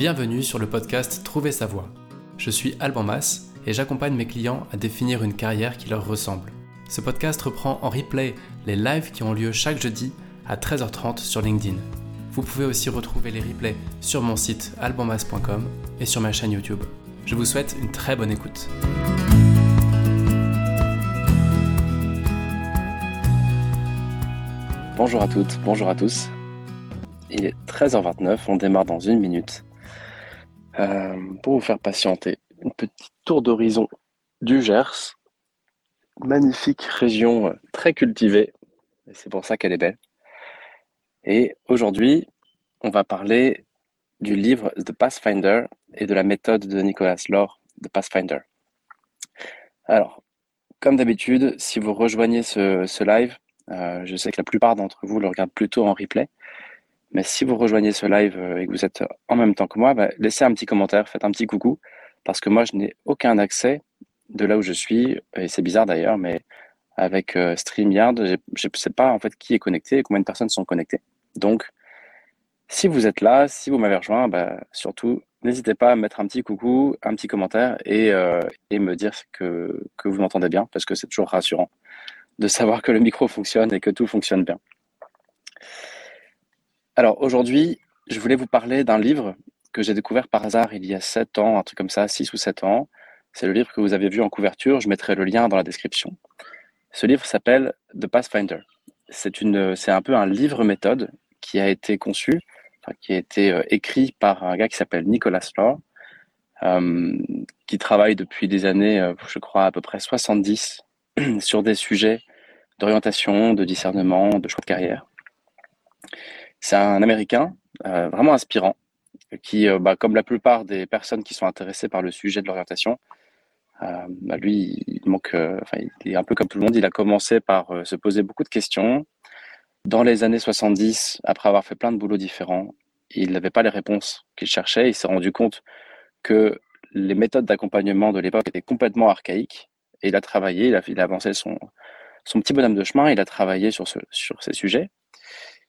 Bienvenue sur le podcast Trouver sa voie. Je suis Alban Mas et j'accompagne mes clients à définir une carrière qui leur ressemble. Ce podcast reprend en replay les lives qui ont lieu chaque jeudi à 13h30 sur LinkedIn. Vous pouvez aussi retrouver les replays sur mon site albanmas.com et sur ma chaîne YouTube. Je vous souhaite une très bonne écoute. Bonjour à toutes, bonjour à tous. Il est 13h29, on démarre dans une minute. Euh, pour vous faire patienter, une petite tour d'horizon du Gers. Magnifique région euh, très cultivée, c'est pour ça qu'elle est belle. Et aujourd'hui, on va parler du livre The Pathfinder et de la méthode de Nicolas Lore, The Pathfinder. Alors, comme d'habitude, si vous rejoignez ce live, euh, je sais que la plupart d'entre vous le regardent plutôt en replay. Mais si vous rejoignez ce live euh, et que vous êtes en même temps que moi, bah, laissez un petit commentaire, faites un petit coucou, parce que moi, je n'ai aucun accès de là où je suis, et c'est bizarre d'ailleurs, mais avec euh, StreamYard, je ne sais pas en fait qui est connecté et combien de personnes sont connectées. Donc, si vous êtes là, si vous m'avez rejoint, bah, surtout, n'hésitez pas à mettre un petit coucou, un petit commentaire et, et me dire que, que vous m'entendez bien, parce que c'est toujours rassurant de savoir que le micro fonctionne et que tout fonctionne bien. Alors aujourd'hui, je voulais vous parler d'un livre que j'ai découvert par hasard il y a 7 ans, un truc comme ça, 6 ou 7 ans. C'est le livre que vous avez vu en couverture, je mettrai le lien dans la description. Ce livre s'appelle The Pathfinder. C'est un peu un livre méthode qui a été conçu, qui a été euh, écrit par un gars qui s'appelle Nicolas Law, euh, qui travaille depuis des années, euh, je crois à peu près 70, sur des sujets d'orientation, de discernement, de choix de carrière. C'est un Américain euh, vraiment inspirant qui, euh, bah, comme la plupart des personnes qui sont intéressées par le sujet de l'orientation, euh, bah, lui, il manque, il est un peu comme tout le monde. Il a commencé par se poser beaucoup de questions. Dans les années 70, après avoir fait plein de boulots différents, il n'avait pas les réponses qu'il cherchait. Il s'est rendu compte que les méthodes d'accompagnement de l'époque étaient complètement archaïques. Et il a travaillé, il a, il a avancé son, son petit bonhomme de chemin, il a travaillé sur, ce, sur ces sujets.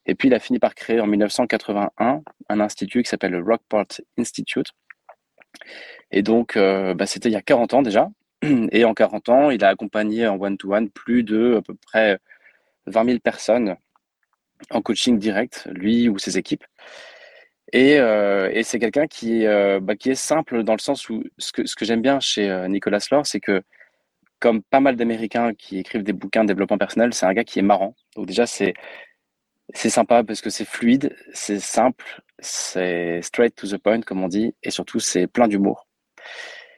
Et puis, il a fini par créer en 1981 un institut qui s'appelle le Rockport Institute. Et donc, euh, bah, c'était il y a 40 ans déjà. Et en 40 ans, il a accompagné en one-to-one plus de à peu près 20 000 personnes en coaching direct, lui ou ses équipes. Et, euh, c'est quelqu'un qui, euh, bah, qui est simple dans le sens où ce que, ce que j'aime bien chez Nicolas Lore, c'est que comme pas mal d'Américains qui écrivent des bouquins de développement personnel, c'est un gars qui est marrant. Donc déjà, c'est c'est sympa parce que c'est fluide, c'est simple, c'est straight to the point, comme on dit, et surtout, c'est plein d'humour.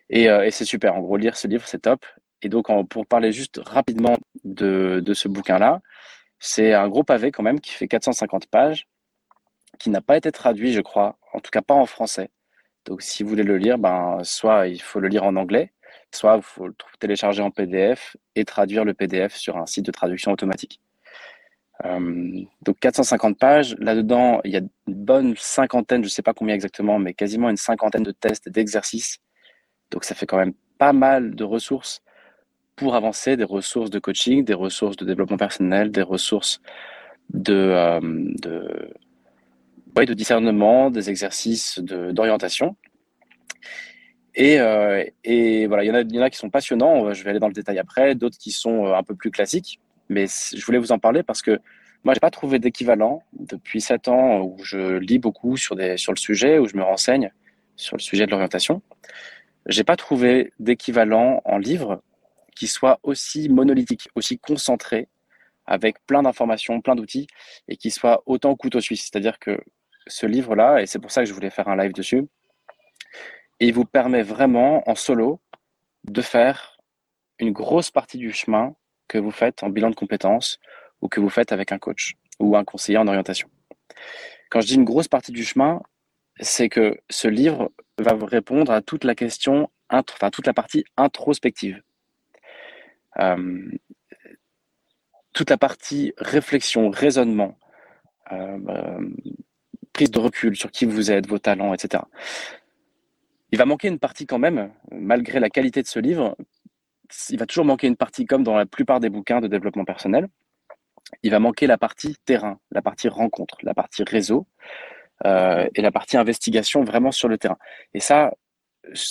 Et, euh, c'est super. En gros, lire ce livre, c'est top. Et donc, pour parler juste rapidement de, de ce bouquin-là, c'est un gros pavé quand même qui fait 450 pages, qui n'a pas été traduit, je crois, en tout cas pas en français. Donc, si vous voulez le lire, ben, soit il faut le lire en anglais, soit il faut le télécharger en PDF et traduire le PDF sur un site de traduction automatique. Euh, donc 450 pages. Là-dedans, il y a une bonne cinquantaine, je ne sais pas combien exactement, mais quasiment une cinquantaine de tests, d'exercices. Donc ça fait quand même pas mal de ressources pour avancer, des ressources de coaching, des ressources de développement personnel, des ressources de, euh, de, de discernement, des exercices d'orientation. Et, euh, et voilà, il y, en a, qui sont passionnants, je vais aller dans le détail après, d'autres qui sont un peu plus classiques, mais je voulais vous en parler parce que moi, j'ai pas trouvé d'équivalent depuis sept ans où je lis beaucoup sur, des, sur le sujet, où je me renseigne sur le sujet de l'orientation. J'ai pas trouvé d'équivalent en livre qui soit aussi monolithique, aussi concentré, avec plein d'informations, plein d'outils, et qui soit autant couteau suisse. C'est-à-dire que ce livre-là, et c'est pour ça que je voulais faire un live dessus, il vous permet vraiment en solo de faire une grosse partie du chemin que vous faites en bilan de compétences ou que vous faites avec un coach ou un conseiller en orientation. Quand je dis une grosse partie du chemin, c'est que ce livre va vous répondre à toute la question, enfin toute la partie introspective. Euh, toute la partie réflexion, raisonnement, euh, prise de recul sur qui vous êtes, vos talents, etc. Il va manquer une partie quand même, malgré la qualité de ce livre, il va toujours manquer une partie comme dans la plupart des bouquins de développement personnel. Il va manquer la partie terrain, la partie rencontre, la partie réseau, euh, et la partie investigation vraiment sur le terrain. Et ça,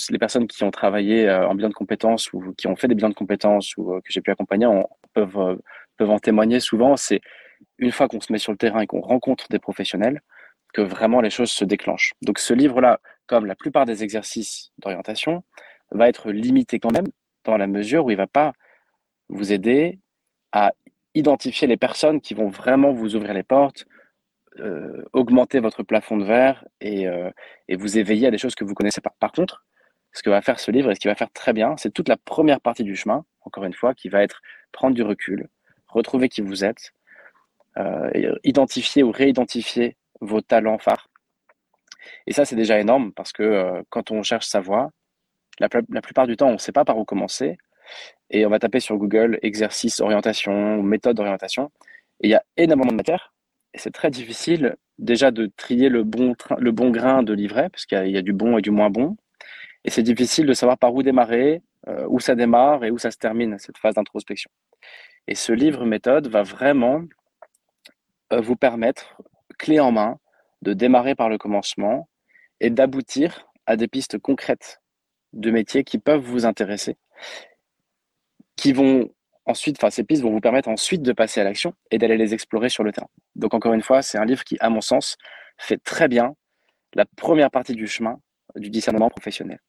les personnes qui ont travaillé euh, en bilan de compétences ou qui ont fait des bilans de compétences ou que j'ai pu accompagner peuvent, peuvent en témoigner souvent. C'est une fois qu'on se met sur le terrain et qu'on rencontre des professionnels que vraiment les choses se déclenchent. Donc ce livre-là, comme la plupart des exercices d'orientation, va être limité quand même dans la mesure où il va pas vous aider à identifier les personnes qui vont vraiment vous ouvrir les portes, euh, augmenter votre plafond de verre et, euh, et, vous éveiller à des choses que vous connaissez pas. Par contre, ce que va faire ce livre et ce qu'il va faire très bien, c'est toute la première partie du chemin, encore une fois, qui va être prendre du recul, retrouver qui vous êtes, euh, identifier ou réidentifier vos talents phares. Et ça, c'est déjà énorme parce que quand on cherche sa voie, la, plupart du temps, on ne sait pas par où commencer. Et on va taper sur Google exercice orientation, méthode d'orientation. Et il y a énormément de matière. Et c'est très difficile déjà de trier le bon, le bon grain de livret, parce qu'il y, a du bon et du moins bon. Et c'est difficile de savoir par où démarrer, euh, où ça démarre et où ça se termine, cette phase d'introspection. Et ce livre méthode va vraiment euh, vous permettre, clé en main, de démarrer par le commencement et d'aboutir à des pistes concrètes de métiers qui peuvent vous intéresser, qui vont ensuite, enfin ces pistes vont vous permettre ensuite de passer à l'action et d'aller les explorer sur le terrain. Donc encore une fois, c'est un livre qui, à mon sens, fait très bien la première partie du chemin du discernement professionnel.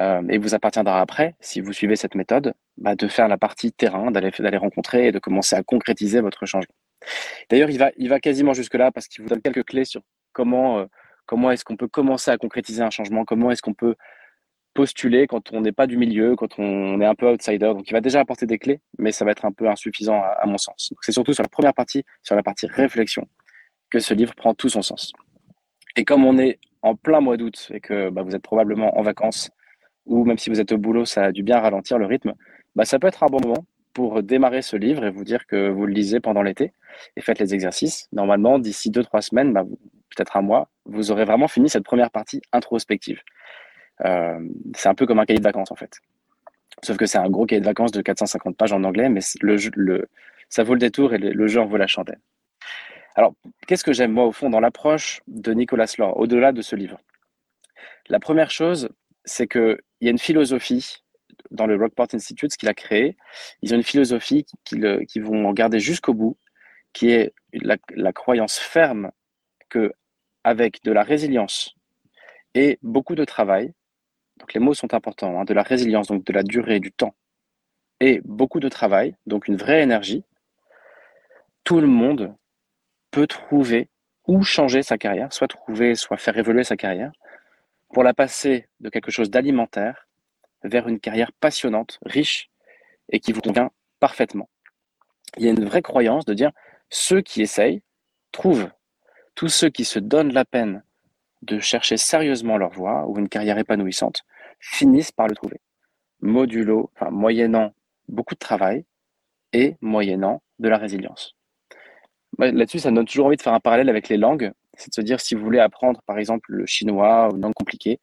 Euh, et vous appartiendra après, si vous suivez cette méthode, bah, de faire la partie terrain, d'aller d'aller rencontrer et de commencer à concrétiser votre changement. D'ailleurs, il va, il va quasiment jusque-là parce qu'il vous donne quelques clés sur comment, euh, comment est-ce qu'on peut commencer à concrétiser un changement, comment est-ce qu'on peut postuler quand on n'est pas du milieu, quand on est un peu outsider. Donc, il va déjà apporter des clés, mais ça va être un peu insuffisant à, mon sens. C'est surtout sur la première partie, sur la partie réflexion, que ce livre prend tout son sens. Et comme on est en plein mois d'août et que bah, vous êtes probablement en vacances, ou même si vous êtes au boulot, ça a dû bien ralentir le rythme, bah, ça peut être un bon moment pour démarrer ce livre et vous dire que vous le lisez pendant l'été et faites les exercices. Normalement, d'ici deux, trois semaines, bah, peut-être un mois, vous aurez vraiment fini cette première partie introspective. Euh, c'est un peu comme un cahier de vacances en fait. Sauf que c'est un gros cahier de vacances de 450 pages en anglais, mais le, ça vaut le détour et le, le jeu en vaut la chandelle. Alors, qu'est-ce que j'aime moi au fond dans l'approche de Nicolas Laure, au-delà de ce livre? La première chose, c'est qu'il y a une philosophie dans le Rockport Institute, ce qu'il a créé. Ils ont une philosophie qu'ils qui vont garder jusqu'au bout, qui est la croyance ferme que avec de la résilience et beaucoup de travail, donc les mots sont importants, hein, de la résilience, donc de la durée, du temps, et beaucoup de travail, donc une vraie énergie, tout le monde peut trouver ou changer sa carrière, soit trouver, soit faire évoluer sa carrière, pour la passer de quelque chose d'alimentaire vers une carrière passionnante, riche et qui vous convient parfaitement. Il y a une vraie croyance de dire ceux qui essayent trouvent. Tous ceux qui se donnent la peine de chercher sérieusement leur voie ou une carrière épanouissante finissent par le trouver. Modulo, enfin, moyennant beaucoup de travail et moyennant de la résilience. Là-dessus, ça donne toujours envie de faire un parallèle avec les langues. C'est de se dire, si vous voulez apprendre, par exemple, le chinois ou une langue compliquée,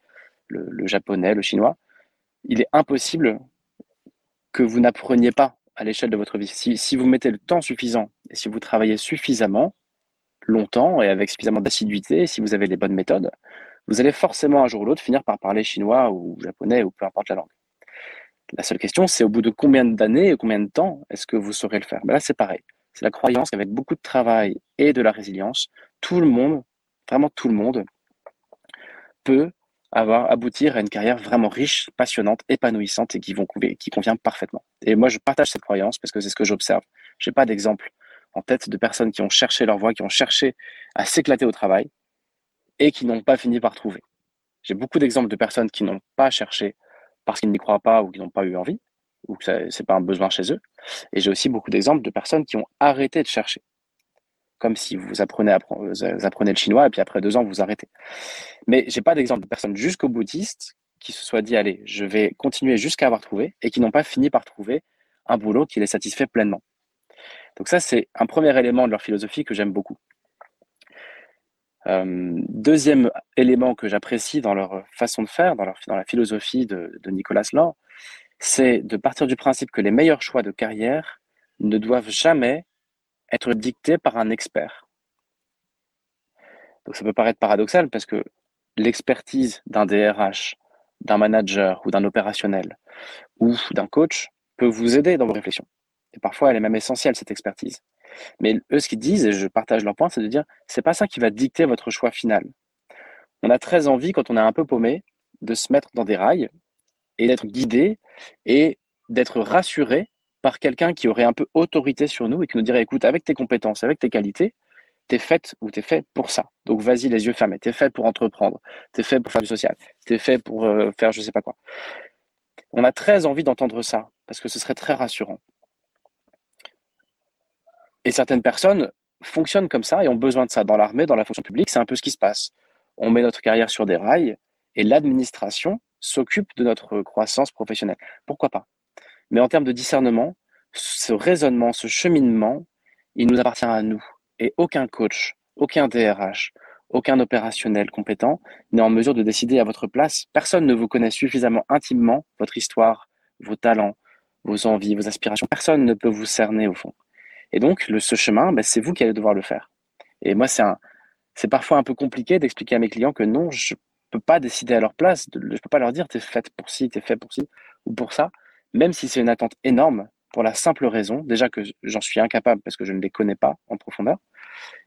le japonais, le chinois, il est impossible que vous n'appreniez pas à l'échelle de votre vie. Si, vous mettez le temps suffisant et si vous travaillez suffisamment longtemps et avec suffisamment d'assiduité, si vous avez les bonnes méthodes, vous allez forcément un jour ou l'autre finir par parler chinois ou japonais ou peu importe la langue. La seule question, c'est au bout de combien d'années et combien de temps est-ce que vous saurez le faire? Ben Là, c'est pareil. C'est la croyance qu'avec beaucoup de travail et de la résilience, tout le monde, vraiment tout le monde, peut avoir aboutir à une carrière vraiment riche, passionnante, épanouissante et qui, qui convient parfaitement. Et moi, je partage cette croyance parce que c'est ce que j'observe. Je n'ai pas d'exemple en tête de personnes qui ont cherché leur voie, qui ont cherché à s'éclater au travail et qui n'ont pas fini par trouver. J'ai beaucoup d'exemples de personnes qui n'ont pas cherché parce qu'ils n'y croient pas ou qui n'ont pas eu envie ou que ce n'est pas un besoin chez eux. Et j'ai aussi beaucoup d'exemples de personnes qui ont arrêté de chercher comme si vous apprenez, vous apprenez le chinois et puis après deux ans, vous arrêtez. Mais j'ai pas d'exemple de personnes jusqu'au bouddhiste qui se soient dit, allez, je vais continuer jusqu'à avoir trouvé et qui n'ont pas fini par trouver un boulot qui les satisfait pleinement. Donc ça, c'est un premier élément de leur philosophie que j'aime beaucoup. Euh, deuxième élément que j'apprécie dans leur façon de faire, dans, la philosophie de, de Nicolas Laure, c'est de partir du principe que les meilleurs choix de carrière ne doivent jamais être dicté par un expert. Donc ça peut paraître paradoxal parce que l'expertise d'un DRH, d'un manager ou d'un opérationnel ou d'un coach peut vous aider dans vos réflexions. Et parfois, elle est même essentielle, cette expertise. Mais eux, ce qu'ils disent, et je partage leur point, c'est de dire, c'est pas ça qui va dicter votre choix final. On a très envie, quand on est un peu paumé, de se mettre dans des rails et d'être guidé et d'être rassuré par quelqu'un qui aurait un peu autorité sur nous et qui nous dirait, écoute, avec tes compétences, avec tes qualités, t'es faite ou t'es fait pour ça. Donc vas-y les yeux fermés. T'es fait pour entreprendre. T'es fait pour faire du social. T'es fait pour euh, faire je sais pas quoi. On a très envie d'entendre ça parce que ce serait très rassurant. Et certaines personnes fonctionnent comme ça et ont besoin de ça. Dans l'armée, dans la fonction publique, c'est un peu ce qui se passe. On met notre carrière sur des rails et l'administration s'occupe de notre croissance professionnelle. Pourquoi pas? Mais en termes de discernement, ce raisonnement, ce cheminement, il nous appartient à nous. Et aucun coach, aucun DRH, aucun opérationnel compétent n'est en mesure de décider à votre place. Personne ne vous connaît suffisamment intimement votre histoire, vos talents, vos envies, vos aspirations. Personne ne peut vous cerner au fond. Et donc, le, ce chemin, ben, c'est vous qui allez devoir le faire. Et moi, c'est un, c'est parfois un peu compliqué d'expliquer à mes clients que non, je ne peux pas décider à leur place. je ne peux pas leur dire, tu es faite pour ci, tu es fait pour ci ou pour ça, même si c'est une attente énorme pour la simple raison, déjà que j'en suis incapable parce que je ne les connais pas en profondeur,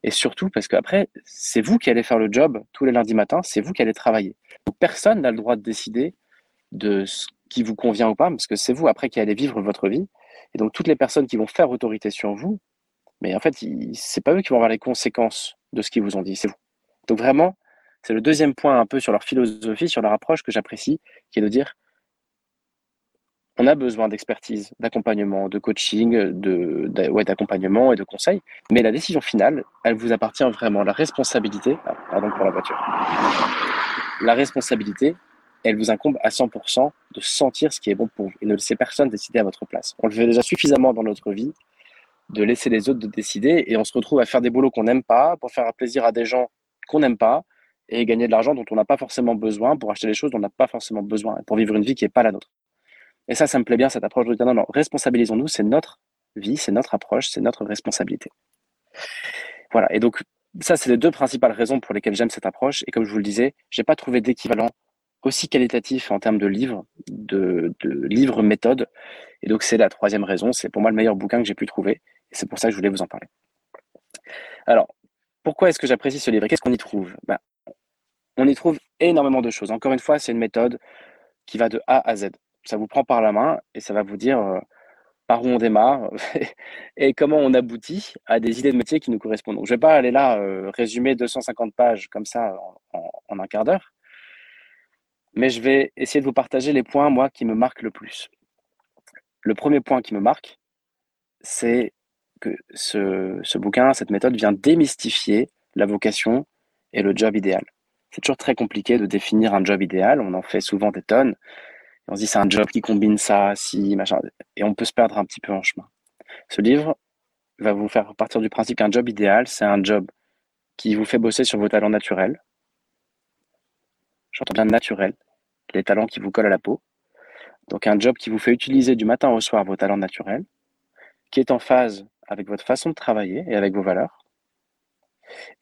et surtout parce qu'après, c'est vous qui allez faire le job tous les lundis matins, c'est vous qui allez travailler. Personne n'a le droit de décider de ce qui vous convient ou pas, parce que c'est vous après qui allez vivre votre vie. Et donc toutes les personnes qui vont faire autorité sur vous, mais en fait, c'est pas eux qui vont avoir les conséquences de ce qu'ils vous ont dit, c'est vous. Donc vraiment, c'est le deuxième point un peu sur leur philosophie, sur leur approche que j'apprécie, qui est de dire on a besoin d'expertise, d'accompagnement, de coaching, de, d'accompagnement et de conseils, mais la décision finale, elle vous appartient vraiment. La responsabilité, ah, pardon pour la voiture, la responsabilité, elle vous incombe à 100% de sentir ce qui est bon pour vous et ne laisser personne décider à votre place. On le fait déjà suffisamment dans notre vie de laisser les autres de décider et on se retrouve à faire des boulots qu'on n'aime pas pour faire plaisir à des gens qu'on n'aime pas et gagner de l'argent dont on n'a pas forcément besoin pour acheter des choses dont on n'a pas forcément besoin pour vivre une vie qui n'est pas la nôtre. Et ça, ça me plaît bien, cette approche de dire non, non, responsabilisons-nous, c'est notre vie, c'est notre approche, c'est notre responsabilité. Voilà. Et donc, ça, c'est les deux principales raisons pour lesquelles j'aime cette approche. Et comme je vous le disais, j'ai pas trouvé d'équivalent aussi qualitatif en termes de livres, de, livres méthodes. Et donc, c'est la troisième raison. C'est pour moi le meilleur bouquin que j'ai pu trouver. Et c'est pour ça que je voulais vous en parler. Alors, pourquoi est-ce que j'apprécie ce livre? Qu'est-ce qu'on y trouve? Ben, On y trouve énormément de choses. Encore une fois, c'est une méthode qui va de A à Z ça vous prend par la main et ça va vous dire euh, par où on démarre et comment on aboutit à des idées de métier qui nous correspondent. Donc, je ne vais pas aller là euh, résumer 250 pages comme ça en, un quart d'heure, mais je vais essayer de vous partager les points, moi, qui me marquent le plus. Le premier point qui me marque, c'est que ce, ce bouquin, cette méthode vient démystifier la vocation et le job idéal. C'est toujours très compliqué de définir un job idéal, on en fait souvent des tonnes, on se dit c'est un job qui combine ça, si, machin, et on peut se perdre un petit peu en chemin. Ce livre va vous faire partir du principe qu'un job idéal, c'est un job qui vous fait bosser sur vos talents naturels. J'entends bien naturel, les talents qui vous collent à la peau. Donc un job qui vous fait utiliser du matin au soir vos talents naturels, qui est en phase avec votre façon de travailler et avec vos valeurs,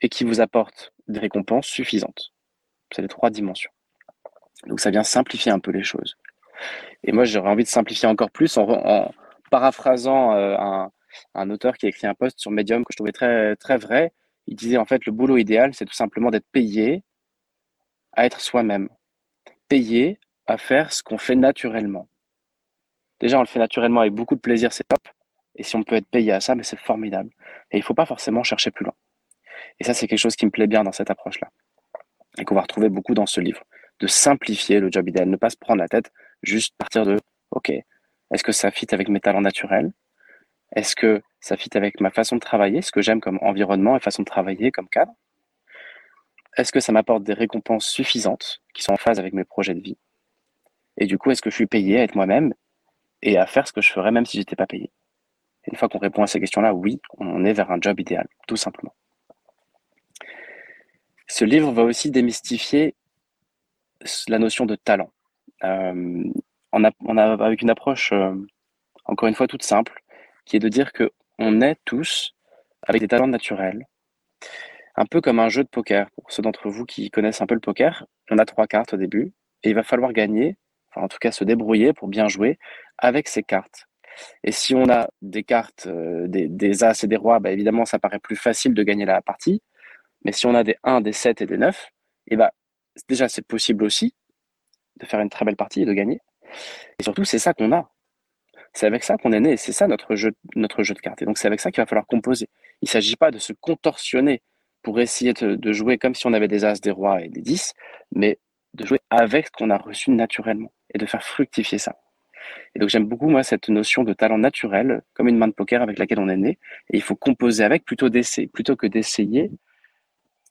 et qui vous apporte des récompenses suffisantes. C'est les trois dimensions. Donc ça vient simplifier un peu les choses. Et moi, j'aurais envie de simplifier encore plus en, paraphrasant euh, un, auteur qui a écrit un post sur Medium que je trouvais très, très vrai. Il disait en fait, le boulot idéal, c'est tout simplement d'être payé à être soi-même. Payé à faire ce qu'on fait naturellement. Déjà, on le fait naturellement avec beaucoup de plaisir, c'est top. Et si on peut être payé à ça, mais c'est formidable. Et il ne faut pas forcément chercher plus loin. Et ça, c'est quelque chose qui me plaît bien dans cette approche-là. Et qu'on va retrouver beaucoup dans ce livre. De simplifier le job idéal, ne pas se prendre la tête Juste partir de, OK, est-ce que ça fit avec mes talents naturels? Est-ce que ça fit avec ma façon de travailler, ce que j'aime comme environnement et façon de travailler comme cadre? Est-ce que ça m'apporte des récompenses suffisantes qui sont en phase avec mes projets de vie? Et du coup, est-ce que je suis payé à être moi-même et à faire ce que je ferais même si j'étais pas payé? Une fois qu'on répond à ces questions-là, oui, on est vers un job idéal, tout simplement. Ce livre va aussi démystifier la notion de talent. Euh, on, a, avec une approche, euh, encore une fois, toute simple, qui est de dire que on est tous avec des talents naturels, un peu comme un jeu de poker. Pour ceux d'entre vous qui connaissent un peu le poker, on a trois cartes au début et il va falloir gagner, enfin en tout cas se débrouiller pour bien jouer avec ces cartes. Et si on a des cartes, euh, des, As et des Rois, bah évidemment, ça paraît plus facile de gagner la partie. Mais si on a des 1, des 7 et des 9, et bah, déjà, c'est possible aussi de faire une très belle partie et de gagner. Et surtout, c'est ça qu'on a. C'est avec ça qu'on est né, c'est ça notre jeu, notre jeu de cartes. Et donc c'est avec ça qu'il va falloir composer. Il ne s'agit pas de se contorsionner pour essayer de, jouer comme si on avait des as, des rois et des 10, mais de jouer avec ce qu'on a reçu naturellement et de faire fructifier ça. Et donc j'aime beaucoup moi cette notion de talent naturel, comme une main de poker avec laquelle on est né, et il faut composer avec plutôt d'essayer, plutôt que d'essayer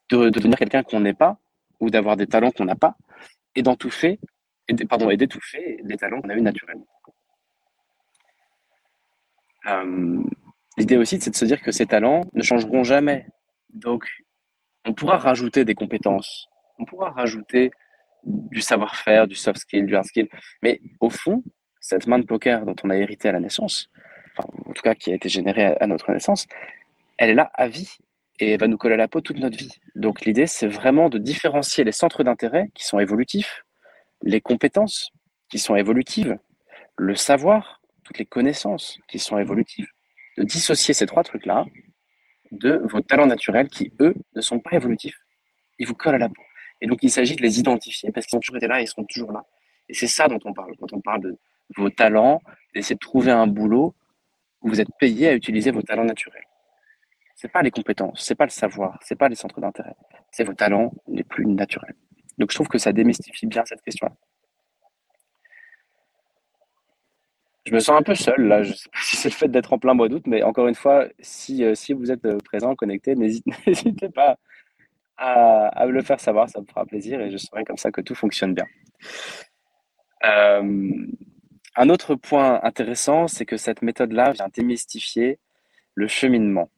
de, devenir quelqu'un qu'on n'est pas ou d'avoir des talents qu'on n'a pas, et d'entouffer, et, pardon, et d'étouffer les talents qu'on a eu naturellement. Euh, l'idée aussi, c'est de se dire que ces talents ne changeront jamais. Donc, on pourra rajouter des compétences, on pourra rajouter du savoir-faire, du soft skill, du hard skill. Mais au fond, cette main de poker dont on a hérité à la naissance, en tout cas qui a été générée à notre naissance, elle est là à vie et va nous coller à la peau toute notre vie. Donc l'idée, c'est vraiment de différencier les centres d'intérêt qui sont évolutifs, les compétences qui sont évolutives, le savoir toutes les connaissances qui sont évolutives, de dissocier ces trois trucs-là de vos talents naturels qui, eux, ne sont pas évolutifs. Ils vous collent à la peau. Et donc, il s'agit de les identifier parce qu'ils ont toujours été là et ils seront toujours là. Et c'est ça dont on parle. Quand on parle de vos talents, d'essayer de trouver un boulot où vous êtes payé à utiliser vos talents naturels. C'est pas les compétences, c'est pas le savoir, c'est pas les centres d'intérêt. C'est vos talents les plus naturels. Donc, je trouve que ça démystifie bien cette question-là. Je me sens un peu seul là. Je sais pas si c'est le fait d'être en plein mois d'août, mais encore une fois, si, euh, si vous êtes euh, présent, connecté, n'hésitez pas à, me le faire savoir, ça me fera plaisir et je saurai comme ça que tout fonctionne bien. Euh, un autre point intéressant, c'est que cette méthode-là vient démystifier le cheminement.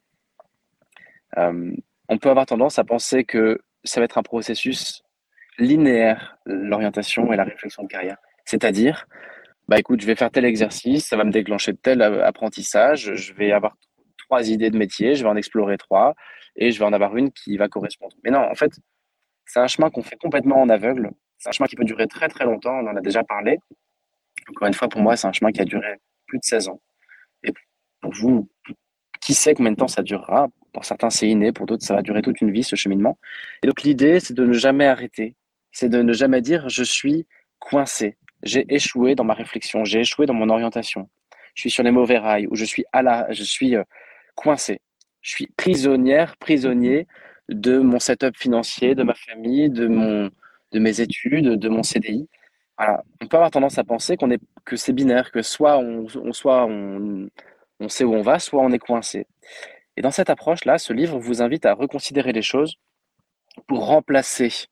on peut avoir tendance à penser que ça va être un processus linéaire, l'orientation et la réflexion de carrière. C'est-à-dire, bah écoute, je vais faire tel exercice, ça va me déclencher tel apprentissage, je vais avoir trois idées de métier, je vais en explorer trois, et je vais en avoir une qui va correspondre. Mais non, en fait, c'est un chemin qu'on fait complètement en aveugle. C'est un chemin qui peut durer très très longtemps, on en a déjà parlé. Encore une fois, pour moi, c'est un chemin qui a duré plus de 16 ans. Et pour vous, qui sait combien de temps ça durera? Pour certains, c'est inné, pour d'autres, ça va durer toute une vie, ce cheminement. Et donc, l'idée, c'est de ne jamais arrêter. C'est de ne jamais dire je suis coincé j'ai échoué dans ma réflexion, j'ai échoué dans mon orientation. Je suis sur les mauvais rails, ou je suis à la, je suis euh, coincé. Je suis prisonnière, prisonnier de mon setup financier, de ma famille, de mon, de mes études, de mon CDI. On peut avoir tendance à penser qu'on est, que c'est binaire, que soit on soit on, on sait où on va, soit on est coincé. Et dans cette approche-là, ce livre vous invite à reconsidérer les choses pour remplacer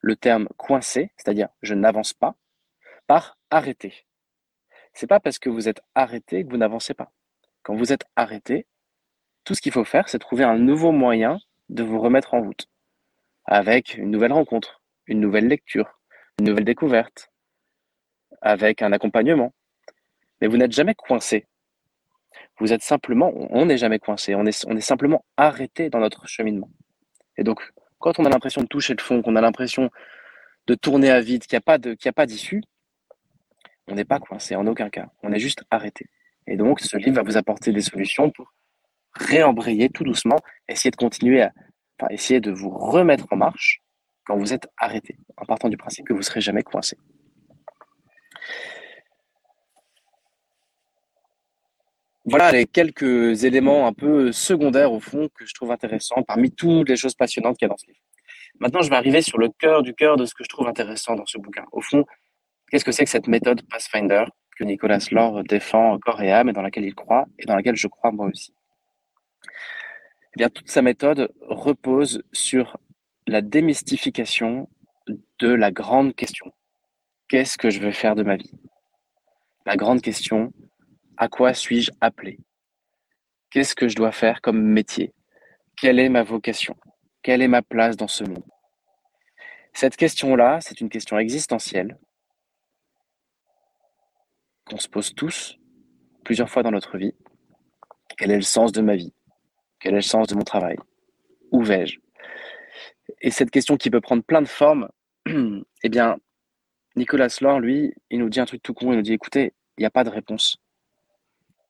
le terme coincé, c'est-à-dire je n'avance pas, par arrêter. C'est pas parce que vous êtes arrêté que vous n'avancez pas. Quand vous êtes arrêté, tout ce qu'il faut faire, c'est trouver un nouveau moyen de vous remettre en route. Avec une nouvelle rencontre, une nouvelle lecture, une nouvelle découverte, avec un accompagnement. Mais vous n'êtes jamais coincé. Vous êtes simplement, on n'est jamais coincé, on est, on est simplement arrêté dans notre cheminement. Et donc, quand on a l'impression de toucher le fond, qu'on a l'impression de tourner à vide, qu'il n'y a pas d'issue, on n'est pas coincé en aucun cas. On est juste arrêté. Et donc, ce livre va vous apporter des solutions pour réembrayer tout doucement, essayer de continuer à, enfin, essayer de vous remettre en marche quand vous êtes arrêté, en partant du principe que vous ne serez jamais coincé. Voilà les quelques éléments un peu secondaires au fond que je trouve intéressants parmi toutes les choses passionnantes qu'il y a dans ce livre. Maintenant, je vais arriver sur le cœur du cœur de ce que je trouve intéressant dans ce bouquin. Au fond, Qu'est-ce que c'est que cette méthode Pathfinder que Nicolas Lore défend corps et âme et dans laquelle il croit et dans laquelle je crois moi aussi? Eh bien, toute sa méthode repose sur la démystification de la grande question. Qu'est-ce que je veux faire de ma vie? La grande question, à quoi suis-je appelé? Qu'est-ce que je dois faire comme métier? Quelle est ma vocation? Quelle est ma place dans ce monde? Cette question-là, c'est une question existentielle qu'on se pose tous plusieurs fois dans notre vie. Quel est le sens de ma vie? Quel est le sens de mon travail? Où vais-je? Et cette question qui peut prendre plein de formes, eh bien, Nicolas Lor, lui, il nous dit un truc tout con, il nous dit, écoutez, il n'y a pas de réponse.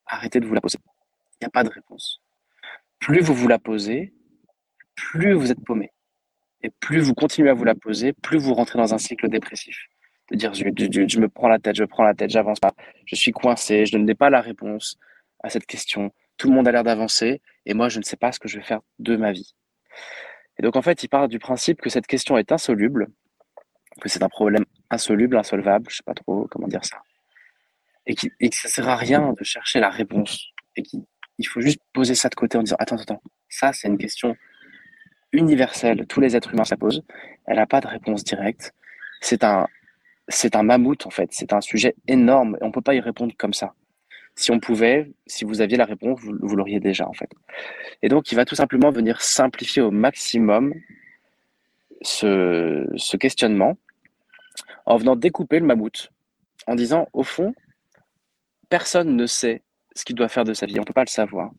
Arrêtez de vous la poser. Il n'y a pas de réponse. Plus vous vous la posez, plus vous êtes paumé. Et plus vous continuez à vous la poser, plus vous rentrez dans un cycle dépressif. De dire, je, me prends la tête, je prends la tête, j'avance pas, je suis coincé, je ne donne pas la réponse à cette question. Tout le monde a l'air d'avancer et moi, je ne sais pas ce que je vais faire de ma vie. Et donc, en fait, il part du principe que cette question est insoluble, que c'est un problème insoluble, insolvable, je sais pas trop comment dire ça, et que ça sert à rien de chercher la réponse, et qu'il faut juste poser ça de côté en disant attends, attends, ça c'est une question universelle, tous les êtres humains se la posent, elle n'a pas de réponse directe, c'est un, c'est un mammouth en fait, c'est un sujet énorme et on peut pas y répondre comme ça. Si on pouvait, si vous aviez la réponse, vous, vous l'auriez déjà en fait. Et donc il va tout simplement venir simplifier au maximum ce, ce questionnement en venant découper le mammouth, en disant au fond, personne ne sait ce qu'il doit faire de sa vie, on ne peut pas le savoir.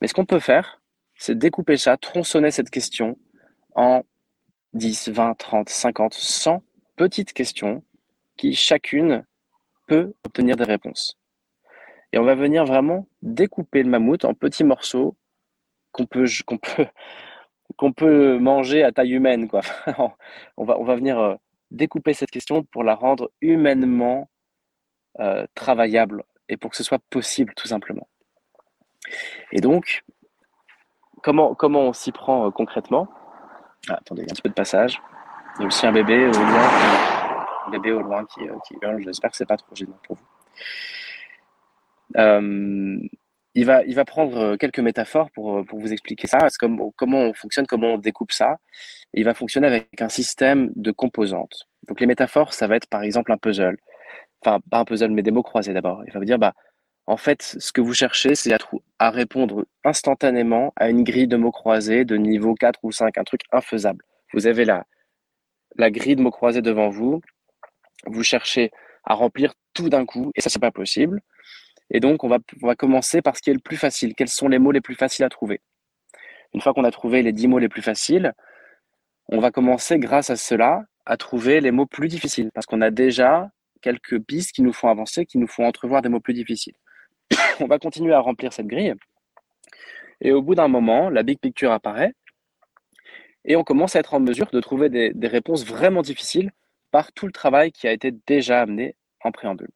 Mais ce qu'on peut faire, c'est découper ça, tronçonner cette question en 10, 20, 30, 50, 100 petites questions qui chacune peut obtenir des réponses. Et on va venir vraiment découper le mammouth en petits morceaux qu'on peut, qu'on peut, qu'on peut manger à taille humaine. Quoi. on, va, on va venir euh, découper cette question pour la rendre humainement euh, travaillable et pour que ce soit possible tout simplement. Et donc, comment, comment on s'y prend euh, concrètement? Ah, Attendez, un petit peu de passage. Il y a aussi un bébé au loin, bébé au loin qui, qui hurle. J'espère que c'est pas trop gênant pour vous. Euh, il va, il va prendre euh, quelques métaphores pour, euh, pour vous expliquer ça, comment, comment on fonctionne, comment on découpe ça. il va fonctionner avec un système de composantes. Donc les métaphores, ça va être par exemple un puzzle. Enfin, pas un puzzle, mais des mots croisés d'abord. Il va vous dire, bah, en fait, ce que vous cherchez, c'est à, à répondre instantanément à une grille de mots croisés de niveau 4 ou 5, un truc infaisable. Vous avez la, la grille de mots croisés devant vous, vous cherchez à remplir tout d'un coup, et ça, c'est pas possible. Et donc, on va, on va commencer par ce qui est le plus facile. Quels sont les mots les plus faciles à trouver? Une fois qu'on a trouvé les 10 mots les plus faciles, on va commencer, grâce à cela, à trouver les mots plus difficiles. Parce qu'on a déjà quelques pistes qui nous font avancer, qui nous font entrevoir des mots plus difficiles. on va continuer à remplir cette grille. Et au bout d'un moment, la big picture apparaît. Et on commence à être en mesure de trouver des, des réponses vraiment difficiles par tout le travail qui a été déjà amené en préambule.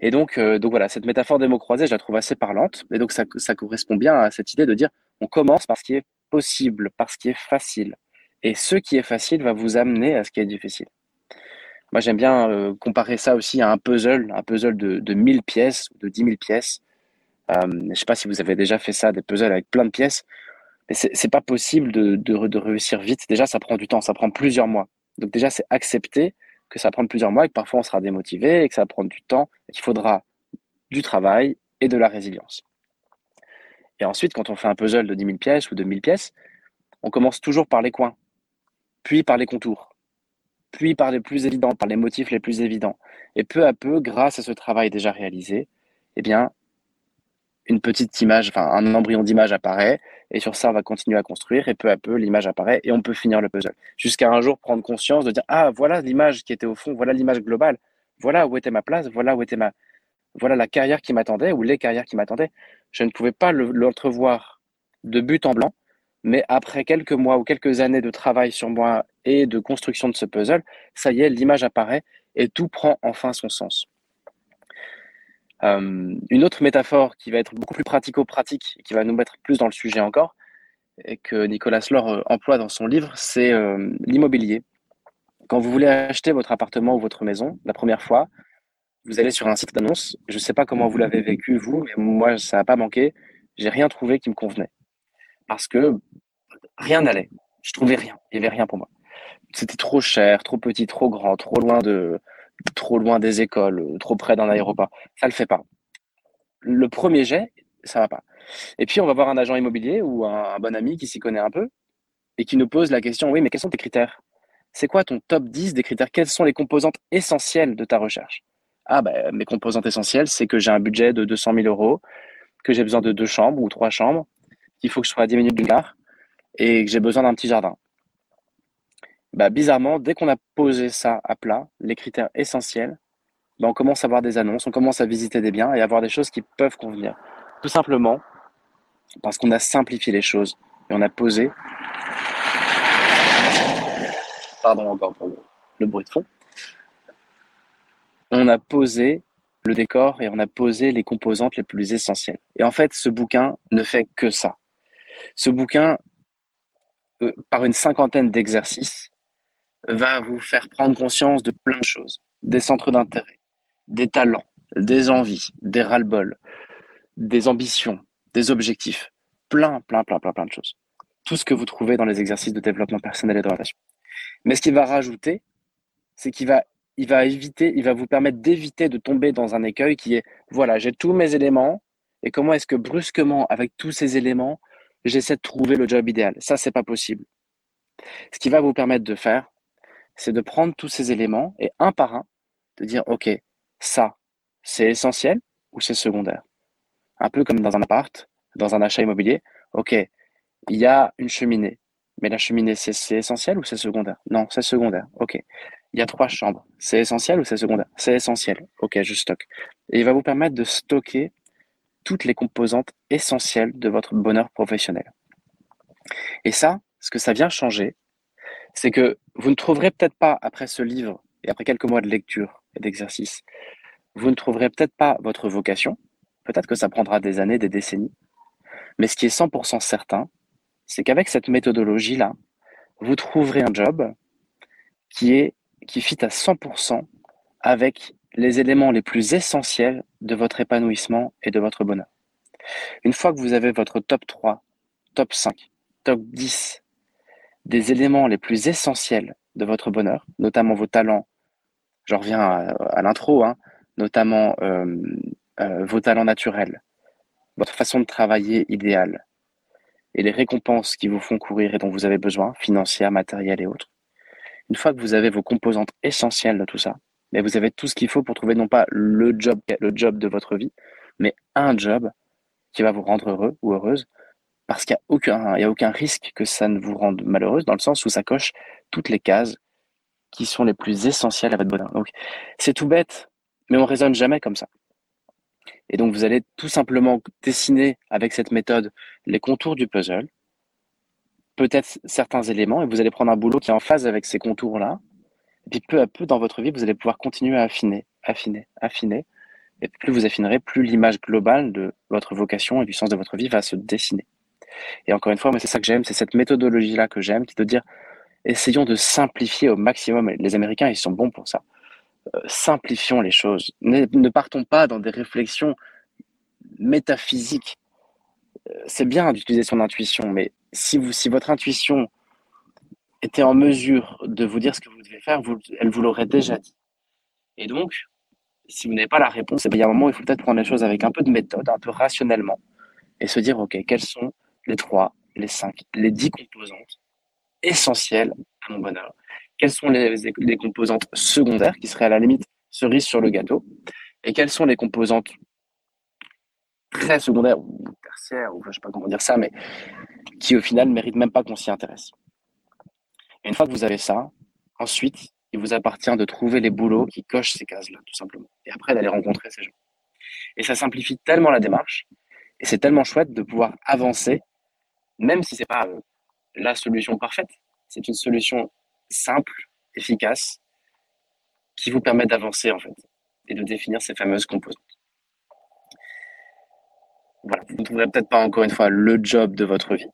Et donc, euh, donc voilà, cette métaphore des mots croisés, je la trouve assez parlante. Et donc ça, ça correspond bien à cette idée de dire on commence par ce qui est possible, par ce qui est facile. Et ce qui est facile va vous amener à ce qui est difficile. Moi, j'aime bien euh, comparer ça aussi à un puzzle, un puzzle de, de 1000 pièces, de 10 000 pièces. Euh, je ne sais pas si vous avez déjà fait ça, des puzzles avec plein de pièces. Mais c'est pas possible de, réussir vite. Déjà, ça prend du temps, ça prend plusieurs mois. Donc déjà, c'est accepter que ça va prendre plusieurs mois et que parfois on sera démotivé et que ça va prendre du temps et qu'il faudra du travail et de la résilience. Et ensuite, quand on fait un puzzle de 10 000 pièces ou de 1000 pièces, on commence toujours par les coins, puis par les contours, puis par les plus évidents, par les motifs les plus évidents. Et peu à peu, grâce à ce travail déjà réalisé, eh bien, une petite image, enfin un embryon d'image apparaît, et sur ça on va continuer à construire, et peu à peu l'image apparaît, et on peut finir le puzzle. Jusqu'à un jour prendre conscience de dire ah voilà l'image qui était au fond, voilà l'image globale, voilà où était ma place, voilà où était ma, voilà la carrière qui m'attendait ou les carrières qui m'attendaient. Je ne pouvais pas l'entrevoir de but en blanc, mais après quelques mois ou quelques années de travail sur moi et de construction de ce puzzle, ça y est, l'image apparaît et tout prend enfin son sens. Euh, une autre métaphore qui va être beaucoup plus pratico-pratique, qui va nous mettre plus dans le sujet encore, et que Nicolas Lor euh, emploie dans son livre, c'est euh, l'immobilier. Quand vous voulez acheter votre appartement ou votre maison, la première fois, vous allez sur un site d'annonce. Je ne sais pas comment vous l'avez vécu, vous, mais moi, ça n'a pas manqué. J'ai rien trouvé qui me convenait. Parce que rien n'allait. Je trouvais rien. Il n'y avait rien pour moi. C'était trop cher, trop petit, trop grand, trop loin de, trop loin des écoles, euh, trop près d'un aéroport. Ça le fait pas. Le premier jet, ça va pas. Et puis on va voir un agent immobilier ou un, bon ami qui s'y connaît un peu et qui nous pose la question, oui, mais quels sont tes critères? C'est quoi ton top 10 des critères? Quelles sont les composantes essentielles de ta recherche? Ah ben, mes composantes essentielles, c'est que j'ai un budget de 200 000 euros, que j'ai besoin de deux chambres ou trois chambres, qu'il faut que je sois à 10 minutes d'une gare et que j'ai besoin d'un petit jardin. Bah, bizarrement, dès qu'on a posé ça à plat, les critères essentiels, bah, on commence à avoir des annonces, on commence à visiter des biens et à avoir des choses qui peuvent convenir. Tout simplement parce qu'on a simplifié les choses et on a posé. Pardon encore pour le bruit de fond. On a posé le décor et on a posé les composantes les plus essentielles. Et en fait, ce bouquin ne fait que ça. Ce bouquin, euh, par une cinquantaine d'exercices, va vous faire prendre conscience de plein de choses, des centres d'intérêt, des talents, des envies, des ras-le-bol, des ambitions, des objectifs, plein, plein, plein, plein, plein de choses. Tout ce que vous trouvez dans les exercices de développement personnel et d'orientation. Mais ce qu'il va rajouter, c'est qu'il va, il va éviter, il va vous permettre d'éviter de tomber dans un écueil qui est, voilà, j'ai tous mes éléments, et comment est-ce que brusquement, avec tous ces éléments, j'essaie de trouver le job idéal? Ça, c'est pas possible. Ce qui va vous permettre de faire, c'est de prendre tous ces éléments et un par un, de dire, OK, ça, c'est essentiel ou c'est secondaire? Un peu comme dans un appart, dans un achat immobilier. OK, il y a une cheminée. Mais la cheminée, c'est essentiel ou c'est secondaire? Non, c'est secondaire. OK. Il y a trois chambres. C'est essentiel ou c'est secondaire? C'est essentiel. OK, je stocke. Et il va vous permettre de stocker toutes les composantes essentielles de votre bonheur professionnel. Et ça, ce que ça vient changer, c'est que vous ne trouverez peut-être pas, après ce livre et après quelques mois de lecture et d'exercice, vous ne trouverez peut-être pas votre vocation. Peut-être que ça prendra des années, des décennies. Mais ce qui est 100% certain, c'est qu'avec cette méthodologie-là, vous trouverez un job qui est qui fit à 100% avec les éléments les plus essentiels de votre épanouissement et de votre bonheur. Une fois que vous avez votre top 3, top 5, top 10 des éléments les plus essentiels de votre bonheur, notamment vos talents, je reviens à, l'intro, hein, notamment euh, euh, vos talents naturels, votre façon de travailler idéale et les récompenses qui vous font courir et dont vous avez besoin, financières, matérielles et autres. Une fois que vous avez vos composantes essentielles de tout ça, mais vous avez tout ce qu'il faut pour trouver non pas le job, le job de votre vie, mais un job qui va vous rendre heureux ou heureuse, parce qu'il n'y a, aucun, a aucun risque que ça ne vous rende malheureuse, dans le sens où ça coche toutes les cases qui sont les plus essentielles à votre bonheur. Donc, c'est tout bête, mais on raisonne jamais comme ça. Et donc, vous allez tout simplement dessiner avec cette méthode les contours du puzzle, peut-être certains éléments, et vous allez prendre un boulot qui est en phase avec ces contours-là. Et puis, peu à peu, dans votre vie, vous allez pouvoir continuer à affiner, affiner, affiner. Et plus vous affinerez, plus l'image globale de votre vocation et du sens de votre vie va se dessiner. Et encore une fois, c'est ça que j'aime, c'est cette méthodologie-là que j'aime, qui est de dire, essayons de simplifier au maximum. Les Américains, ils sont bons pour ça. Euh, simplifions les choses. Ne, partons pas dans des réflexions métaphysiques. Euh, c'est bien d'utiliser son intuition, mais si, vous, si votre intuition était en mesure de vous dire ce que vous devez faire, elle vous l'aurait déjà dit. Et donc, si vous n'avez pas la réponse, eh il y a un moment où il faut peut-être prendre les choses avec un peu de méthode, un peu rationnellement, et se dire, OK, quelles sont les trois, les cinq, les dix composantes essentielles à mon bonheur Quelles sont les, composantes secondaires qui seraient à la limite cerise sur le gâteau? Et quelles sont les composantes très secondaires ou tertiaires, ou je ne sais pas comment dire ça, mais qui au final ne méritent même pas qu'on s'y intéresse? Une fois que vous avez ça, ensuite, il vous appartient de trouver les boulots qui cochent ces cases-là, tout simplement. Et après, d'aller rencontrer ces gens. Et ça simplifie tellement la démarche, et c'est tellement chouette de pouvoir avancer, même si c'est pas euh, la solution parfaite. C'est une solution simple, efficace, qui vous permet d'avancer, en fait, et de définir ces fameuses composantes. Voilà, vous ne trouverez peut-être pas encore une fois le job de votre vie,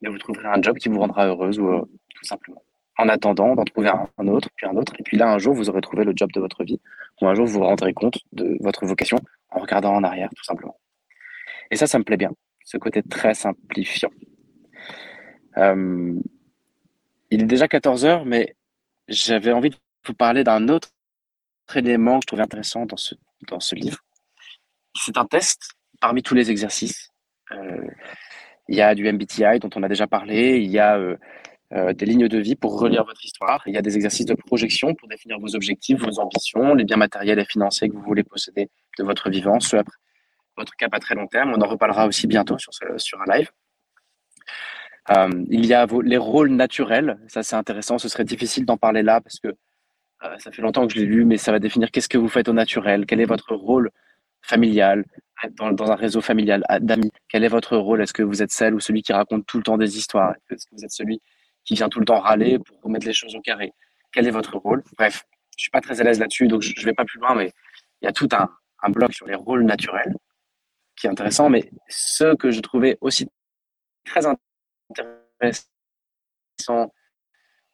mais vous trouverez un job qui vous rendra heureuse ou heureux, tout simplement. En attendant d'en trouver un, autre, puis un autre, et puis là, un jour, vous aurez trouvé le job de votre vie, ou un jour, vous vous rendrez compte de votre vocation en regardant en arrière, tout simplement. Et ça, ça me plaît bien, ce côté très simplifiant. Euh, il est déjà 14 heures, mais j'avais envie de vous parler d'un autre élément que je trouvais intéressant dans ce, dans ce livre. C'est un test parmi tous les exercices. Euh, il y a du MBTI dont on a déjà parlé, il y a euh, des lignes de vie pour relire votre histoire, il y a des exercices de projection pour définir vos objectifs, vos ambitions, les biens matériels et financiers que vous voulez posséder de votre vivant, ceux après votre cap à très long terme. On en reparlera aussi bientôt sur, sur un live. Euh, il y a les rôles naturels, ça c'est intéressant, ce serait difficile d'en parler là parce que euh, ça fait longtemps que je l'ai lu, mais ça va définir qu'est-ce que vous faites au naturel, quel est votre rôle familial, dans, un réseau familial d'amis, quel est votre rôle? Est-ce que vous êtes celle ou celui qui raconte tout le temps des histoires? Est-ce que vous êtes celui qui vient tout le temps râler pour remettre les choses au carré? Quel est votre rôle? Bref, je suis pas très à l'aise là-dessus, donc je, ne vais pas plus loin, mais il y a tout un, un bloc sur les rôles naturels qui est intéressant, mais ce que je trouvais aussi très intéressant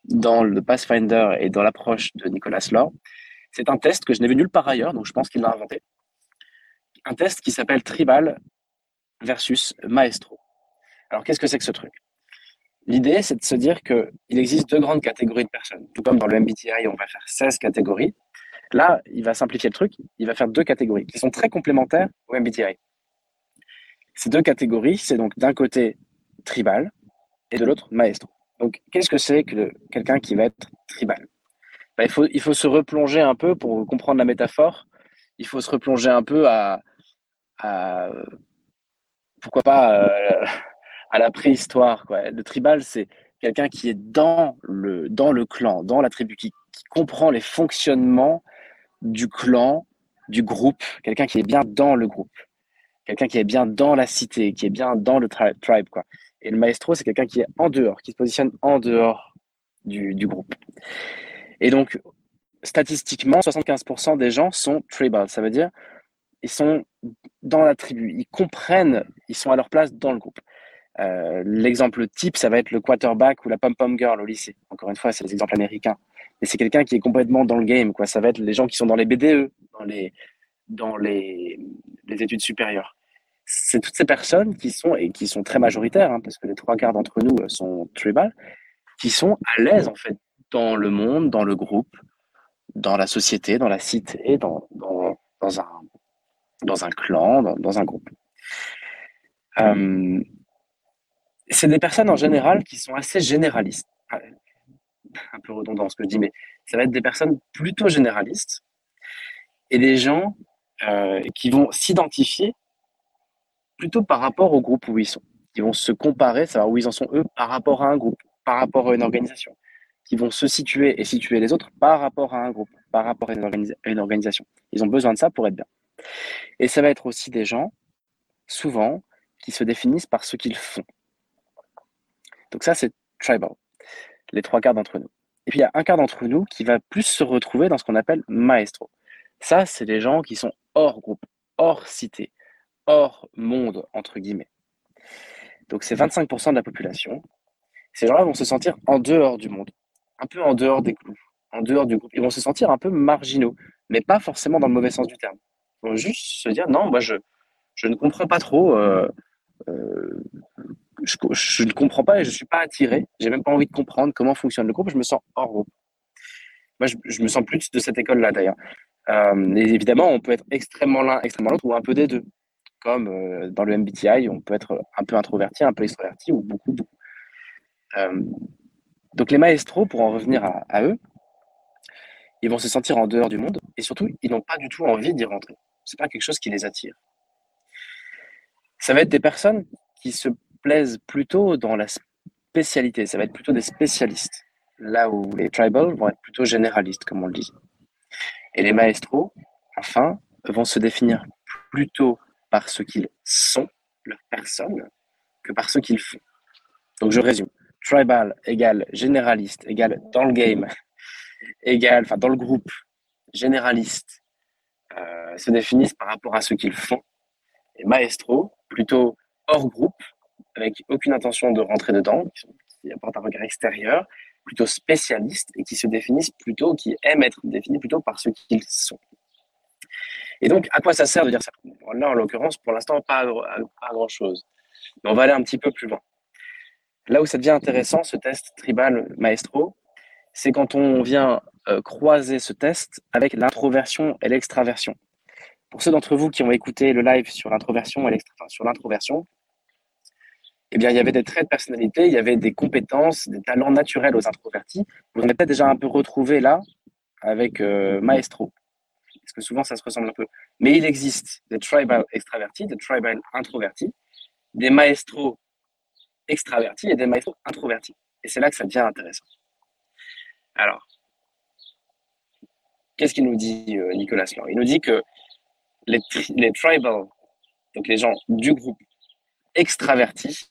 dans le Pathfinder et dans l'approche de Nicolas Law, c'est un test que je n'ai vu nulle part ailleurs, donc je pense qu'il l'a inventé. Un test qui s'appelle Tribal versus Maestro. Alors qu'est-ce que c'est que ce truc? L'idée, c'est de se dire qu'il existe deux grandes catégories de personnes. Tout comme dans le MBTI, on va faire 16 catégories. Là, il va simplifier le truc, il va faire deux catégories qui sont très complémentaires au MBTI. Ces deux catégories, c'est donc d'un côté tribal et de l'autre maestro. Donc, qu'est-ce que c'est que quelqu'un qui va être tribal? Ben, il, faut, il faut se replonger un peu pour comprendre la métaphore. Il faut se replonger un peu à, pourquoi pas, euh, à la préhistoire. Quoi. Le tribal, c'est quelqu'un qui est dans le, dans le clan, dans la tribu, qui, qui comprend les fonctionnements du clan, du groupe, quelqu'un qui est bien dans le groupe, quelqu'un qui est bien dans la cité, qui est bien dans le tribe. Quoi. Et le maestro, c'est quelqu'un qui est en dehors, qui se positionne en dehors du, groupe. Et donc, statistiquement, 75% des gens sont tribal. Ça veut dire ils sont dans la tribu, ils comprennent, ils sont à leur place dans le groupe. Euh, l'exemple type, ça va être le quarterback ou la pom-pom girl au lycée. Encore une fois, c'est les exemples américains. Et c'est quelqu'un qui est complètement dans le game. Ça va être les gens qui sont dans les BDE, dans les, dans les, les études supérieures. C'est toutes ces personnes qui sont, et qui sont très majoritaires, hein, parce que les trois quarts d'entre nous euh, sont tribal, qui sont à l'aise en fait dans le monde, dans le groupe, dans la société, dans la cité, dans, dans, dans un, dans un clan, dans, dans un groupe. Euh, c'est des personnes en général qui sont assez généralistes. Un peu redondant ce que je dis, mais ça va être des personnes plutôt généralistes et des gens euh, qui vont s'identifier plutôt par rapport au groupe où ils sont. Ils vont se comparer, savoir où ils en sont eux par rapport à un groupe, par rapport à une organisation. Qui vont se situer et situer les autres par rapport à un groupe, par rapport à une organisation. Ils ont besoin de ça pour être bien. Et ça va être aussi des gens, souvent, qui se définissent par ce qu'ils font. Donc ça, c'est tribal, les trois quarts d'entre nous. Et puis il y a un quart d'entre nous qui va plus se retrouver dans ce qu'on appelle maestro. Ça, c'est des gens qui sont hors groupe, hors cité, hors monde, entre guillemets. Donc c'est 25% de la population. Ces gens-là vont se sentir en dehors du monde, un peu en dehors des clous, en dehors du groupe. Ils vont se sentir un peu marginaux, mais pas forcément dans le mauvais sens du terme. Ils vont juste se dire non, moi je, je ne comprends pas trop. Euh, euh, je, ne comprends pas et je ne suis pas attiré. J'ai même pas envie de comprendre comment fonctionne le groupe. Je me sens hors groupe. Moi, je, me sens plus de cette école-là d'ailleurs. Euh, évidemment, on peut être extrêmement l'un, extrêmement l'autre ou un peu des deux. Comme euh, dans le MBTI, on peut être un peu introverti, un peu extroverti ou beaucoup. Euh, donc les maestros, pour en revenir à, à, eux, ils vont se sentir en dehors du monde et surtout, ils n'ont pas du tout envie d'y rentrer. C'est pas quelque chose qui les attire. Ça va être des personnes qui se plaisent plutôt dans la spécialité. Ça va être plutôt des spécialistes. Là où les tribals vont être plutôt généralistes, comme on le dit. Et les maestros, enfin, vont se définir plutôt par ce qu'ils sont, leur personne, que par ce qu'ils font. Donc je résume. Tribal égale généraliste égale dans le game égale, enfin dans le groupe, généraliste euh, se définissent par rapport à ce qu'ils font. Et maestro, plutôt hors groupe, avec aucune intention de rentrer dedans, qui, apportent un regard extérieur, plutôt spécialistes et qui se définissent plutôt, qui aiment être définis plutôt par ce qu'ils sont. Et donc, à quoi ça sert de dire ça? Là, en l'occurrence, pour l'instant, pas, pas grand-chose. Mais on va aller un petit peu plus loin. Là où ça devient intéressant, ce test tribal maestro, c'est quand on vient euh, croiser ce test avec l'introversion et l'extraversion. Pour ceux d'entre vous qui ont écouté le live sur l'introversion et sur l'introversion, eh bien, il y avait des traits de personnalité, il y avait des compétences, des talents naturels aux introvertis. Vous en avez peut-être déjà un peu retrouvé là avec euh, Maestro. Parce que souvent, ça se ressemble un peu. Mais il existe des tribal extravertis, des tribal introvertis, des maestros extravertis et des maestros introvertis. Et c'est là que ça devient intéressant. Alors, qu'est-ce qu'il nous dit euh, Nicolas Lang Il nous dit que les, les tribal, donc les gens du groupe extravertis,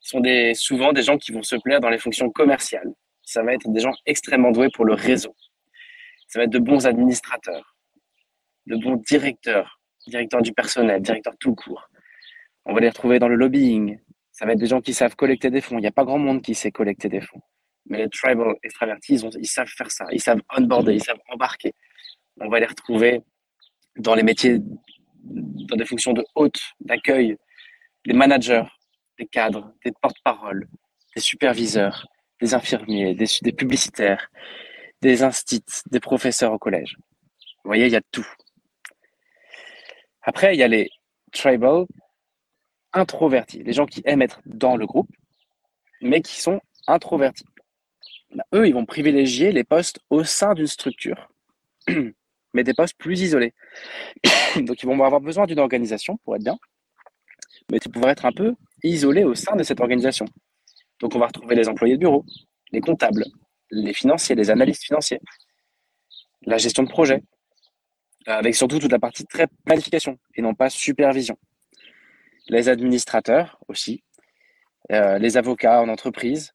sont des, souvent des gens qui vont se plaire dans les fonctions commerciales. Ça va être des gens extrêmement doués pour le réseau. Ça va être de bons administrateurs, de bons directeurs, directeurs du personnel, directeurs tout court. On va les retrouver dans le lobbying. Ça va être des gens qui savent collecter des fonds. Il n'y a pas grand monde qui sait collecter des fonds. Mais les tribal extravertis, ils, ils savent faire ça. Ils savent onboarder, ils savent embarquer. On va les retrouver dans les métiers, dans des fonctions de hôte, d'accueil, les managers, des cadres, des porte-paroles, des superviseurs, des infirmiers, des, publicitaires, des instits, des professeurs au collège. Vous voyez, il y a tout. Après, il y a les tribal introvertis, les gens qui aiment être dans le groupe, mais qui sont introvertis. Bah, eux, ils vont privilégier les postes au sein d'une structure, mais des postes plus isolés. Donc, ils vont avoir besoin d'une organisation pour être bien, mais tu pourrais être un peu isolés au sein de cette organisation. Donc on va retrouver les employés de bureau, les comptables, les financiers, les analystes financiers, la gestion de projet, avec surtout toute la partie très planification et non pas supervision. Les administrateurs aussi, euh, les avocats en entreprise,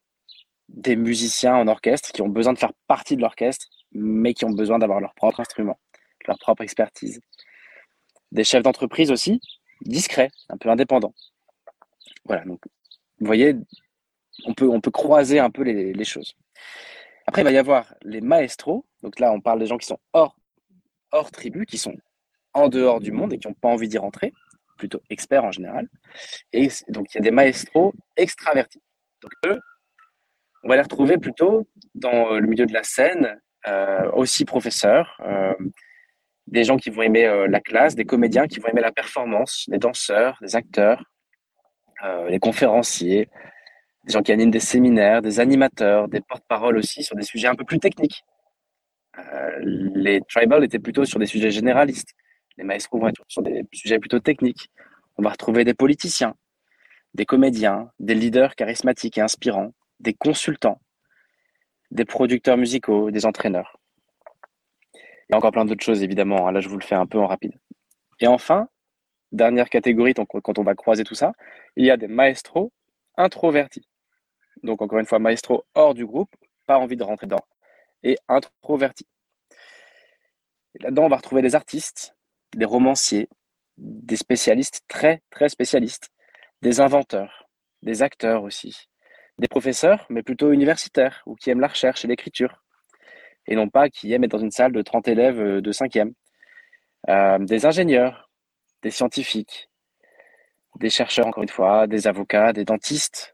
des musiciens en orchestre qui ont besoin de faire partie de l'orchestre, mais qui ont besoin d'avoir leur propre instrument, leur propre expertise. Des chefs d'entreprise aussi, discrets, un peu indépendants, voilà, donc vous voyez, on peut, on peut croiser un peu les, choses. Après, il va y avoir les maestros. Donc là, on parle des gens qui sont hors, hors tribu, qui sont en dehors du monde et qui n'ont pas envie d'y rentrer, plutôt experts en général. Et donc, il y a des maestros extravertis. Donc, eux, on va les retrouver plutôt dans euh, le milieu de la scène, euh, aussi professeurs, euh, des gens qui vont aimer la classe, des comédiens qui vont aimer la performance, des danseurs, des acteurs, les conférenciers, des gens qui animent des séminaires, des animateurs, des porte-paroles aussi sur des sujets un peu plus techniques. Euh, les tribal étaient plutôt sur des sujets généralistes. Les maestros vont être sur des sujets plutôt techniques. On va retrouver des politiciens, des comédiens, des leaders charismatiques et inspirants, des consultants, des producteurs musicaux, des entraîneurs. A encore plein d'autres choses, évidemment. Hein. Là, je vous le fais un peu en rapide. Et enfin, dernière catégorie, quand on va croiser tout ça, il y a des maestros introvertis. Donc encore une fois, maestro hors du groupe, pas envie de rentrer dedans, et introvertis. Là-dedans, on va retrouver des artistes, des romanciers, des spécialistes très très spécialistes, des inventeurs, des acteurs aussi, des professeurs, mais plutôt universitaires, ou qui aiment la recherche et l'écriture, et non pas qui aiment être dans une salle de 30 élèves euh, de 5e. Euh, des ingénieurs, des scientifiques, des chercheurs, encore une fois, des avocats, des dentistes,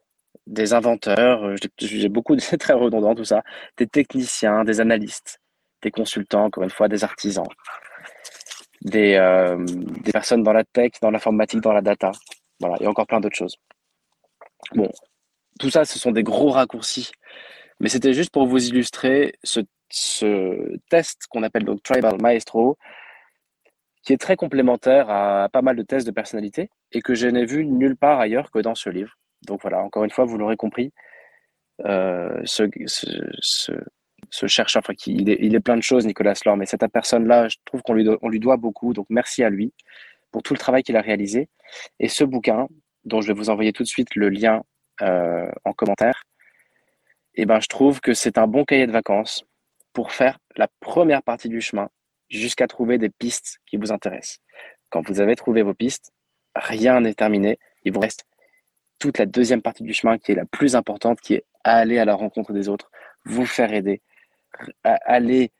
des inventeurs, euh, j'ai beaucoup, de très redondant tout ça, des techniciens, des analystes, des consultants, encore une fois, des artisans, des, euh, des personnes dans la tech, dans l'informatique, dans la data, voilà, et encore plein d'autres choses. Bon, tout ça, ce sont des gros raccourcis, mais c'était juste pour vous illustrer ce, ce test qu'on appelle donc Tribal Maestro, qui est très complémentaire à pas mal de tests de personnalité et que je n'ai vu nulle part ailleurs que dans ce livre. Donc voilà, encore une fois, vous l'aurez compris, euh, ce, chercheur, enfin, qui, il, est, plein de choses, Nicolas Lor, mais cette personne-là, je trouve qu'on lui, on lui doit beaucoup, donc merci à lui pour tout le travail qu'il a réalisé. Et ce bouquin, dont je vais vous envoyer tout de suite le lien euh, en commentaire, eh ben, je trouve que c'est un bon cahier de vacances pour faire la première partie du chemin jusqu'à trouver des pistes qui vous intéressent. Quand vous avez trouvé vos pistes, rien n'est terminé. Il vous reste toute la deuxième partie du chemin qui est la plus importante, qui est aller à la rencontre des autres, vous faire aider, aller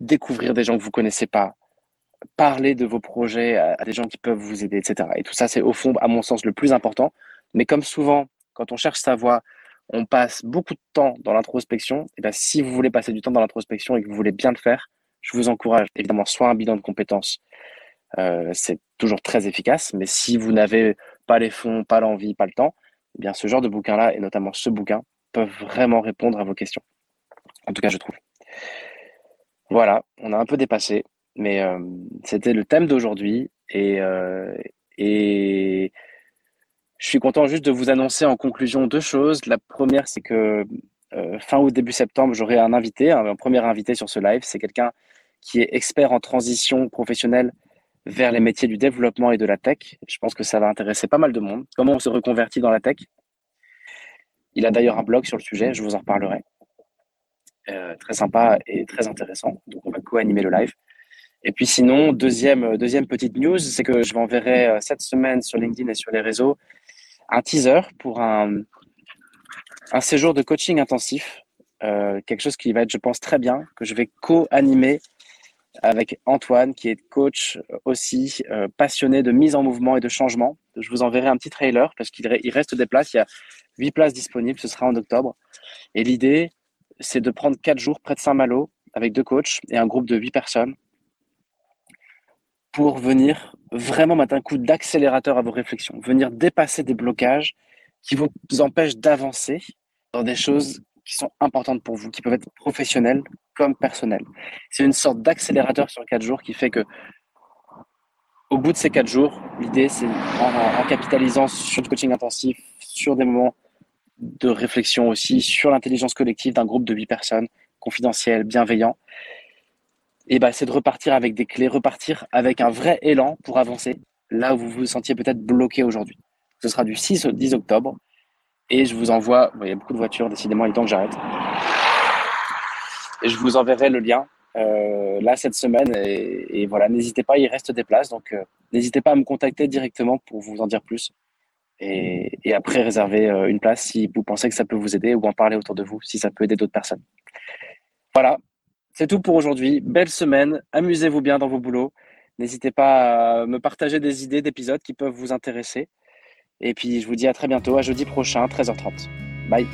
découvrir des gens que vous connaissez pas, parler de vos projets à des gens qui peuvent vous aider, etc. Et tout ça, c'est au fond, à mon sens, le plus important. Mais comme souvent, quand on cherche sa voie, on passe beaucoup de temps dans l'introspection. Et bien, si vous voulez passer du temps dans l'introspection et que vous voulez bien le faire, je vous encourage évidemment soit un bilan de compétences, euh, c'est toujours très efficace, mais si vous n'avez pas les fonds, pas l'envie, pas le temps, eh bien ce genre de bouquin-là, et notamment ce bouquin, peuvent vraiment répondre à vos questions. En tout cas, je trouve. Voilà, on a un peu dépassé, mais euh, c'était le thème d'aujourd'hui et, euh, et Je suis content juste de vous annoncer en conclusion deux choses. La première, c'est que euh, fin août, début septembre, j'aurai un invité, un, premier invité sur ce live. C'est quelqu'un qui est expert en transition professionnelle vers les métiers du développement et de la tech. Je pense que ça va intéresser pas mal de monde. Comment on se reconvertit dans la tech? Il a d'ailleurs un blog sur le sujet, je vous en reparlerai. Euh, très sympa et très intéressant. Donc on va co-animer le live. Et puis sinon, deuxième, deuxième petite news, c'est que je m'enverrai euh, cette semaine sur LinkedIn et sur les réseaux un teaser pour un, un séjour de coaching intensif, euh, quelque chose qui va être, je pense, très bien, que je vais co-animer avec Antoine, qui est coach aussi euh, passionné de mise en mouvement et de changement. Je vous enverrai un petit trailer parce qu'il reste des places. Il y a huit places disponibles. Ce sera en octobre. Et l'idée, c'est de prendre quatre jours près de Saint-Malo avec deux coachs et un groupe de huit personnes pour venir vraiment mettre un coup d'accélérateur à vos réflexions, venir dépasser des blocages qui vous empêchent d'avancer dans des choses qui sont importantes pour vous, qui peuvent être professionnelles comme personnelles. C'est une sorte d'accélérateur sur quatre jours qui fait que, au bout de ces quatre jours, l'idée, c'est en, capitalisant sur le coaching intensif, sur des moments de réflexion aussi, sur l'intelligence collective d'un groupe de huit personnes, confidentiels, bienveillants, et bah, c'est de repartir avec des clés, repartir avec un vrai élan pour avancer là où vous vous sentiez peut-être bloqué aujourd'hui. Ce sera du 6 au 10 octobre. Et je vous envoie, il y a beaucoup de voitures, décidément, il est temps que j'arrête. Et je vous enverrai le lien euh, là cette semaine. Et, voilà, n'hésitez pas, il reste des places. Donc, euh, n'hésitez pas à me contacter directement pour vous en dire plus. Et, après, réserver euh, une place si vous pensez que ça peut vous aider ou en parler autour de vous si ça peut aider d'autres personnes. Voilà, c'est tout pour aujourd'hui. Belle semaine. Amusez-vous bien dans vos boulots. N'hésitez pas à me partager des idées d'épisodes qui peuvent vous intéresser. Et puis, je vous dis à très bientôt, à jeudi prochain, 13h30. Bye.